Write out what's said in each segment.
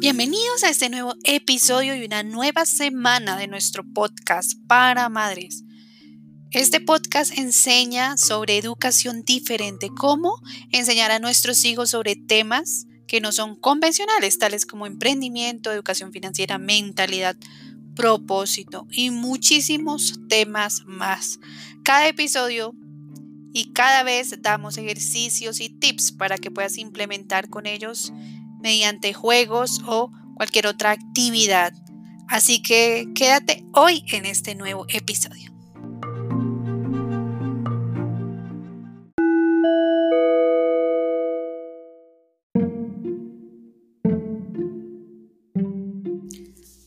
Bienvenidos a este nuevo episodio y una nueva semana de nuestro podcast para madres. Este podcast enseña sobre educación diferente, cómo enseñar a nuestros hijos sobre temas que no son convencionales, tales como emprendimiento, educación financiera, mentalidad, propósito y muchísimos temas más. Cada episodio y cada vez damos ejercicios y tips para que puedas implementar con ellos mediante juegos o cualquier otra actividad. Así que quédate hoy en este nuevo episodio.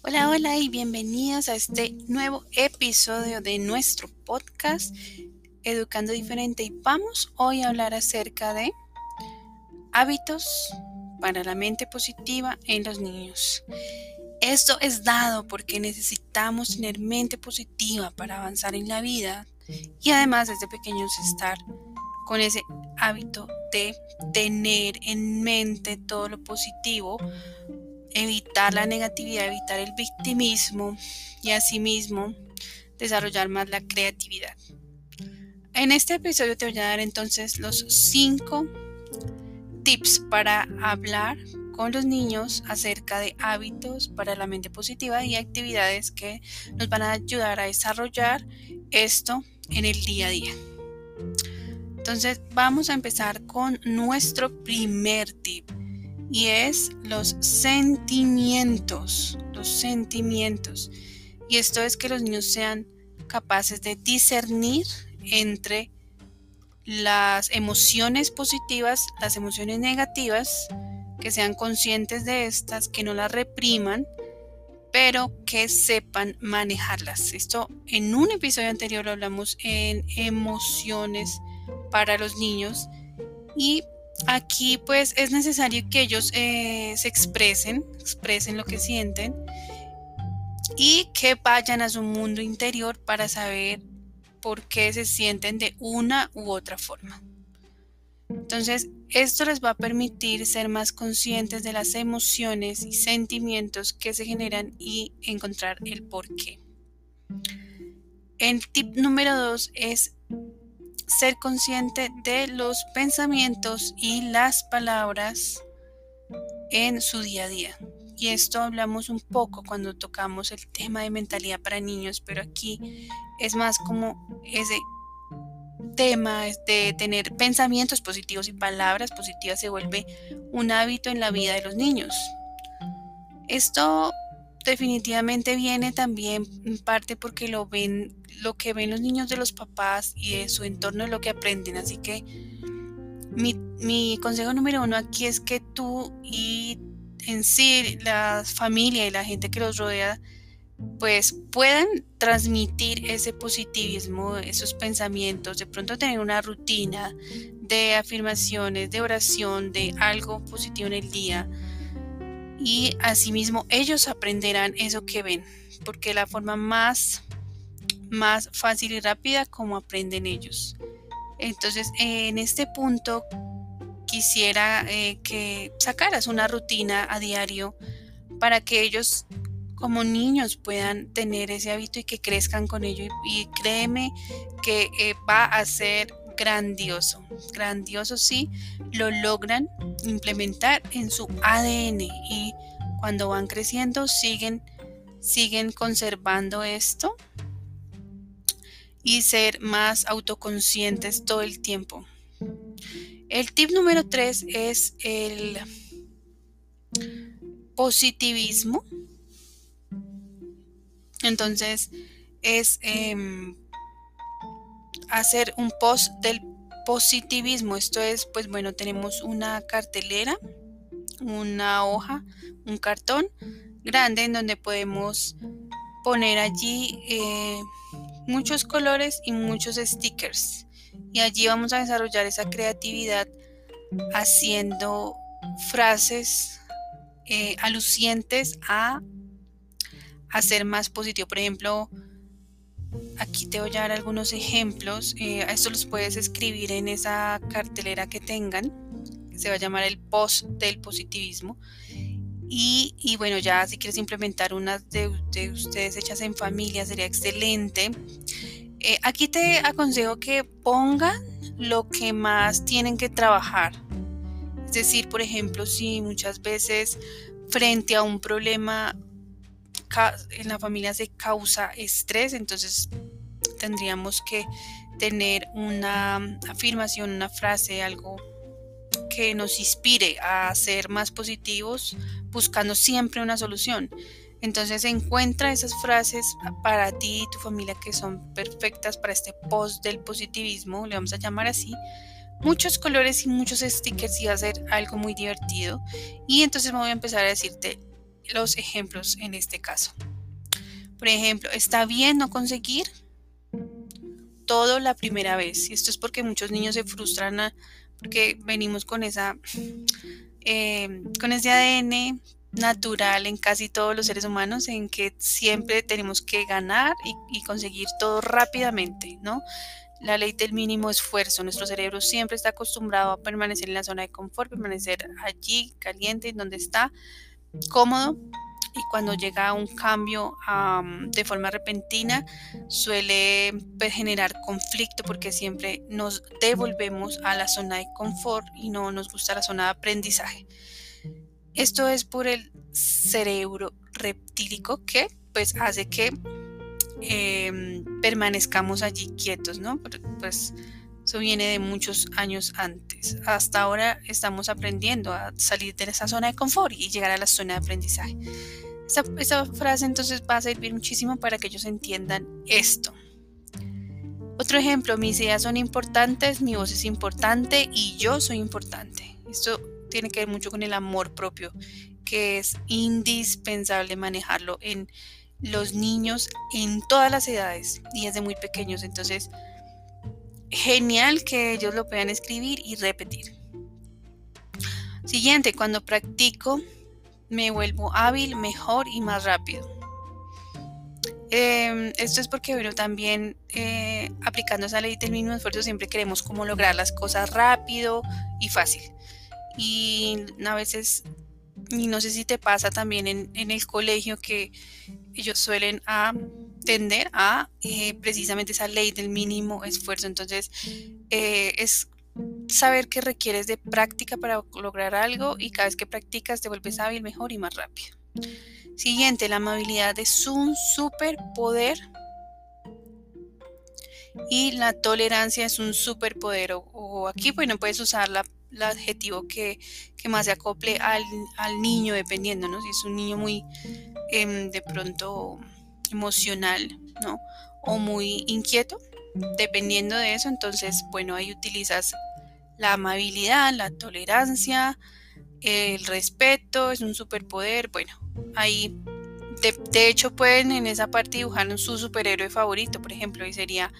Hola, hola y bienvenidos a este nuevo episodio de nuestro podcast Educando Diferente y vamos hoy a hablar acerca de hábitos para la mente positiva en los niños. Esto es dado porque necesitamos tener mente positiva para avanzar en la vida y además desde pequeños estar con ese hábito de tener en mente todo lo positivo, evitar la negatividad, evitar el victimismo y asimismo desarrollar más la creatividad. En este episodio te voy a dar entonces los cinco tips para hablar con los niños acerca de hábitos para la mente positiva y actividades que nos van a ayudar a desarrollar esto en el día a día. Entonces vamos a empezar con nuestro primer tip y es los sentimientos, los sentimientos. Y esto es que los niños sean capaces de discernir entre las emociones positivas, las emociones negativas, que sean conscientes de estas, que no las repriman, pero que sepan manejarlas. Esto en un episodio anterior lo hablamos en emociones para los niños y aquí pues es necesario que ellos eh, se expresen, expresen lo que sienten y que vayan a su mundo interior para saber por qué se sienten de una u otra forma. Entonces, esto les va a permitir ser más conscientes de las emociones y sentimientos que se generan y encontrar el por qué. El tip número dos es ser consciente de los pensamientos y las palabras en su día a día. Y esto hablamos un poco cuando tocamos el tema de mentalidad para niños, pero aquí es más como ese tema de tener pensamientos positivos y palabras positivas se vuelve un hábito en la vida de los niños. Esto definitivamente viene también en parte porque lo ven, lo que ven los niños de los papás y de su entorno es lo que aprenden. Así que mi, mi consejo número uno aquí es que tú y en sí la familia y la gente que los rodea pues puedan transmitir ese positivismo, esos pensamientos, de pronto tener una rutina de afirmaciones, de oración, de algo positivo en el día. Y asimismo ellos aprenderán eso que ven, porque la forma más, más fácil y rápida como aprenden ellos. Entonces, en este punto, quisiera eh, que sacaras una rutina a diario para que ellos como niños puedan tener ese hábito y que crezcan con ello. Y, créeme que eh, va a ser grandioso, grandioso si lo logran implementar en su ADN y cuando van creciendo siguen, siguen conservando esto y ser más autoconscientes todo el tiempo. El tip número tres es el positivismo. Entonces es em, hacer un post del positivismo. Esto es, pues bueno, tenemos una cartelera, una hoja, un cartón grande en donde podemos poner allí eh, muchos colores y muchos stickers y allí vamos a desarrollar esa creatividad haciendo frases eh, alucientes a hacer más positivo. Por ejemplo, aquí te voy a dar algunos ejemplos. Eh, esto los puedes escribir en esa cartelera que tengan. Se va a llamar el post del positivismo. Y, bueno, ya si quieres implementar unas de, ustedes hechas en familia, sería excelente. Eh, aquí te aconsejo que pongan lo que más tienen que trabajar. Es decir, por ejemplo, si muchas veces frente a un problema en la familia se causa estrés, entonces tendríamos que tener una afirmación, una frase, algo que nos inspire a ser más positivos, buscando siempre una solución. Entonces encuentra esas frases para ti y tu familia que son perfectas para este post del positivismo, le vamos a llamar así. Muchos colores y muchos stickers y va a ser algo muy divertido. Y entonces voy a empezar a decirte los ejemplos en este caso. Por ejemplo, está bien no conseguir todo la primera vez. Y esto es porque muchos niños se frustran porque venimos con esa eh, con ese ADN natural en casi todos los seres humanos en que siempre tenemos que ganar y, conseguir todo rápidamente, ¿no? La ley del mínimo esfuerzo. Nuestro cerebro siempre está acostumbrado a permanecer en la zona de confort, permanecer allí, caliente, en donde está, cómodo. Y cuando llega un cambio de forma repentina, suele pues, generar conflicto porque siempre nos devolvemos a la zona de confort y no nos gusta la zona de aprendizaje. Esto es por el cerebro reptílico que pues hace que em, permanezcamos allí quietos, ¿no? Pues eso viene de muchos años antes. Hasta ahora estamos aprendiendo a salir de esa zona de confort y llegar a la zona de aprendizaje. Esta, frase entonces va a servir muchísimo para que ellos entiendan esto. Otro ejemplo, mis ideas son importantes, mi voz es importante y yo soy importante. Esto tiene que ver mucho con el amor propio, que es indispensable manejarlo en los niños en todas las edades y desde muy pequeños. Entonces, genial que ellos lo puedan escribir y repetir. Siguiente, cuando practico me vuelvo hábil, mejor y más rápido. Em, esto es porque, bueno, también eh, aplicando esa ley del mínimo esfuerzo siempre queremos como lograr las cosas rápido y fácil y a veces, y no sé si te pasa también en, el colegio que ellos suelen tender a eh, precisamente esa ley del mínimo esfuerzo. Entonces, eh, es saber que requieres de práctica para lograr algo y cada vez que practicas te vuelves hábil, mejor y más rápido. Siguiente, la amabilidad es un superpoder y la tolerancia es un superpoder. O, aquí, bueno, puedes usar la el adjetivo que, más se acople al, niño, dependiendo, ¿no? Si es un niño muy em, de pronto emocional, ¿no? O muy inquieto, dependiendo de eso, entonces, bueno, ahí utilizas la amabilidad, la tolerancia, el respeto, es un superpoder, bueno, ahí de, de, hecho pueden en esa parte dibujar su superhéroe favorito, por ejemplo, y sería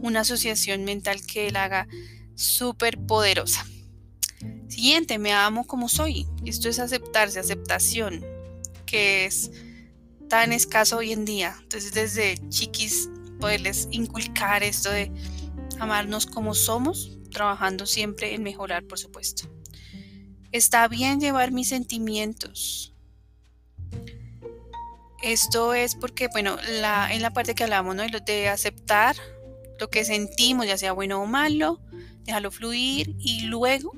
una asociación mental que él haga súper poderosa. Siguiente, me amo como soy. Esto es aceptarse, aceptación, que es tan escaso hoy en día. Entonces, desde chiquis, poderles inculcar esto de amarnos como somos, trabajando siempre en mejorar, por supuesto. Está bien llevar mis sentimientos. Esto es porque, bueno, la, en la parte que hablamos, ¿no? De aceptar lo que sentimos, ya sea bueno o malo, dejarlo fluir y luego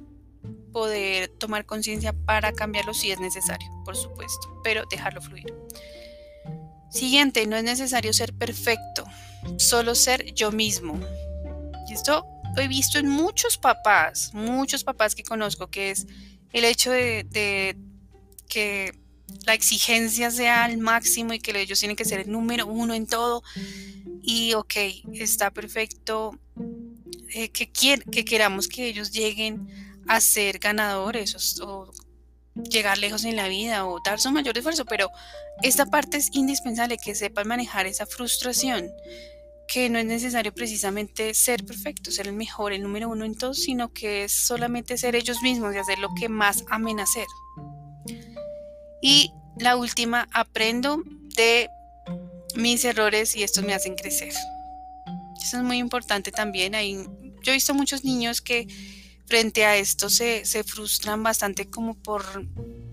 poder tomar conciencia para cambiarlo si es necesario, por supuesto, pero dejarlo fluir. Siguiente, no es necesario ser perfecto, solo ser yo mismo. Y esto lo he visto en muchos papás, muchos papás que conozco, que es el hecho de, que la exigencia sea al máximo y que ellos tienen que ser el número uno en todo. Y ok, está perfecto eh, que, que queramos que ellos lleguen a ser ganadores o, llegar lejos en la vida o dar su mayor esfuerzo, pero esta parte es indispensable que sepan manejar esa frustración, que no es necesario precisamente ser perfecto, ser el mejor, el número uno en todo, sino que es solamente ser ellos mismos y hacer lo que más amen hacer. Y la última, aprendo de mis errores y estos me hacen crecer. Eso es muy importante también. Hay, yo he visto muchos niños que frente a esto se, se frustran bastante como por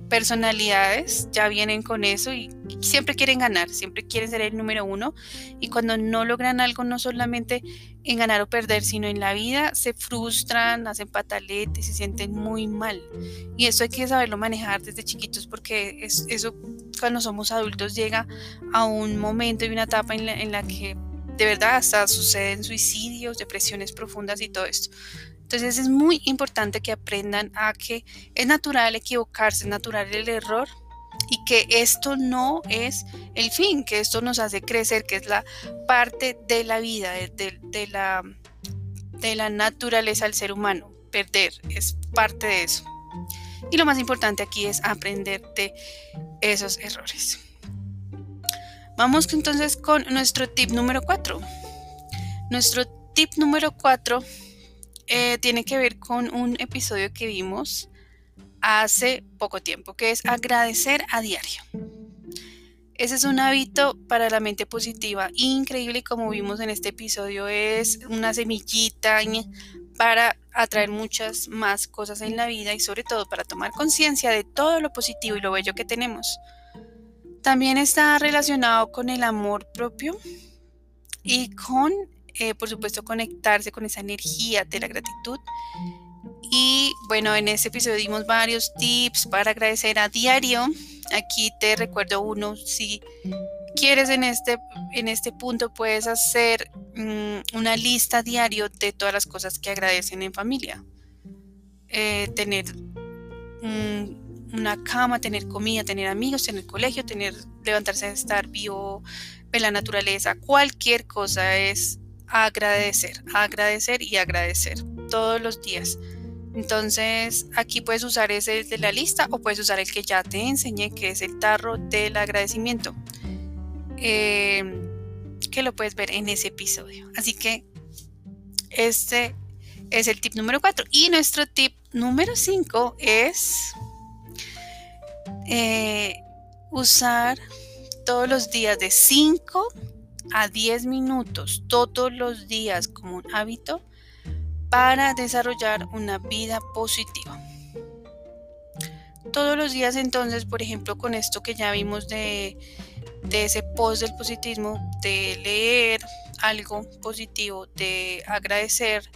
personalidades ya vienen con eso y siempre quieren ganar, siempre quieren ser el número uno y cuando no logran algo no solamente en ganar o perder, sino en la vida se frustran, hacen pataletes, se sienten muy mal. Y esto hay que saberlo manejar desde chiquitos porque es, eso cuando somos adultos llega a un momento y una etapa en la, en la que de verdad hasta suceden suicidios, depresiones profundas y todo esto. Entonces es muy importante que aprendan a que es natural equivocarse, es natural el error y que esto no es el fin, que esto nos hace crecer, que es la parte de la vida, de, la, de la naturaleza del ser humano. Perder es parte de eso. Y lo más importante aquí es aprender de esos errores. Vamos entonces con nuestro tip número 4. Nuestro tip número 4 eh, tiene que ver con un episodio que vimos hace poco tiempo, que es agradecer a diario. Ese es un hábito para la mente positiva increíble y como vimos en este episodio es una semillita para atraer muchas más cosas en la vida y sobre todo para tomar conciencia de todo lo positivo y lo bello que tenemos. También está relacionado con el amor propio y con eh, por supuesto, conectarse con esa energía de la gratitud. Y bueno, en este episodio dimos varios tips para agradecer a diario. Aquí te recuerdo uno, si quieres en este, en este punto puedes hacer mm, una lista diario de todas las cosas que agradecen en familia. Eh, tener una cama, tener comida, tener amigos, tener colegio, tener levantarse, estar vivo, ver la naturaleza, cualquier cosa es agradecer, agradecer y agradecer todos los días. Entonces aquí puedes usar ese de la lista o puedes usar el que ya te enseñé, que es el tarro del agradecimiento, eh, que lo puedes ver en ese episodio. Así que este es el tip número 4. Y nuestro tip número 5 es eh, usar todos los días de 5 a 10 minutos todos los días como un hábito para desarrollar una vida positiva. Todos los días entonces, por ejemplo, con esto que ya vimos de, ese post del positivismo, de leer algo positivo, de agradecer,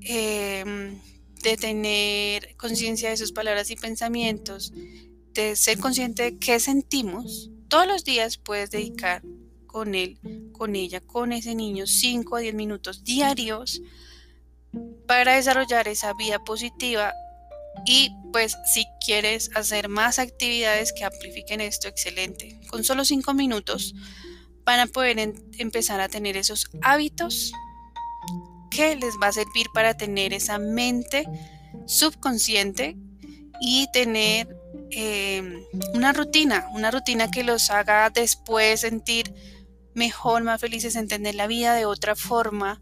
em, de tener conciencia de sus palabras y pensamientos, de ser consciente de qué sentimos, todos los días puedes dedicar con él, con ella, con ese niño 5 a 10 minutos diarios para desarrollar esa vida positiva y pues si quieres hacer más actividades que amplifiquen esto, excelente. Con solo 5 minutos van a poder empezar a tener esos hábitos que les va a servir para tener esa mente subconsciente y tener eh, una rutina, una rutina que los haga después sentir mejor, más felices, entender la vida de otra forma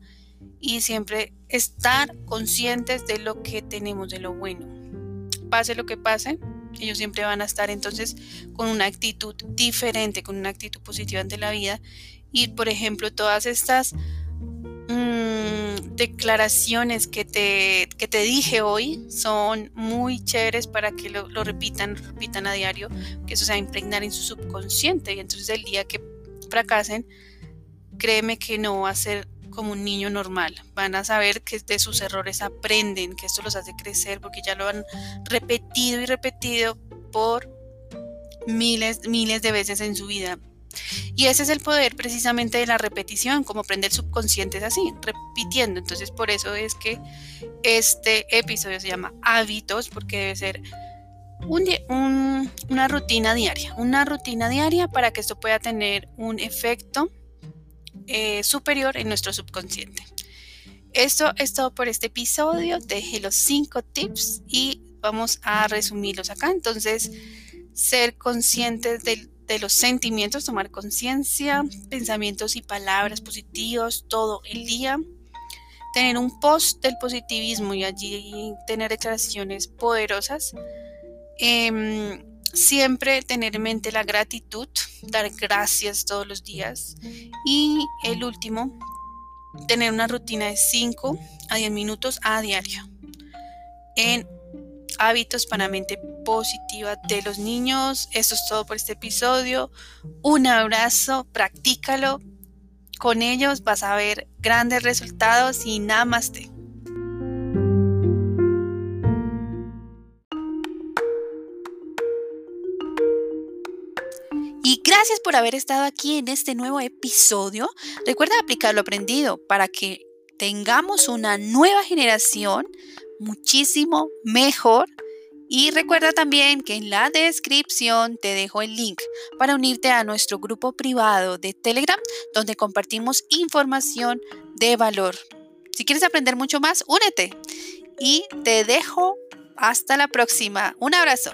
y siempre estar conscientes de lo que tenemos, de lo bueno. Pase lo que pase, ellos siempre van a estar entonces con una actitud diferente, con una actitud positiva ante la vida. Y por ejemplo, todas estas mm, declaraciones que te, que te dije hoy son muy chéveres para que lo, repitan, repitan a diario, que eso se va a impregnar en su subconsciente. Y entonces el día que fracasen, créeme que no va a ser como un niño normal. Van a saber que de sus errores aprenden, que esto los hace crecer porque ya lo han repetido y repetido por miles, miles de veces en su vida. Y ese es el poder precisamente de la repetición, como aprender el subconsciente es así, repitiendo. Entonces por eso es que este episodio se llama hábitos, porque debe ser una rutina diaria, una rutina diaria para que esto pueda tener un efecto eh, superior en nuestro subconsciente. Esto es todo por este episodio. Dejé los cinco tips y vamos a resumirlos acá. Entonces, ser conscientes de, de los sentimientos, tomar conciencia, pensamientos y palabras positivos todo el día. Tener un post del positivismo y allí tener declaraciones poderosas Em, siempre tener en mente la gratitud, dar gracias todos los días. Y el último, tener una rutina de 5 a 10 minutos a diario en hábitos para mente positiva de los niños. Eso es todo por este episodio. Un abrazo, practícalo. Con ellos vas a ver grandes resultados y nada gracias por haber estado aquí en este nuevo episodio. Recuerda aplicar lo aprendido para que tengamos una nueva generación muchísimo mejor. Y recuerda también que en la descripción te dejo el link para unirte a nuestro grupo privado de Telegram donde compartimos información de valor. Si quieres aprender mucho más, únete. Y te dejo hasta la próxima. Un abrazo.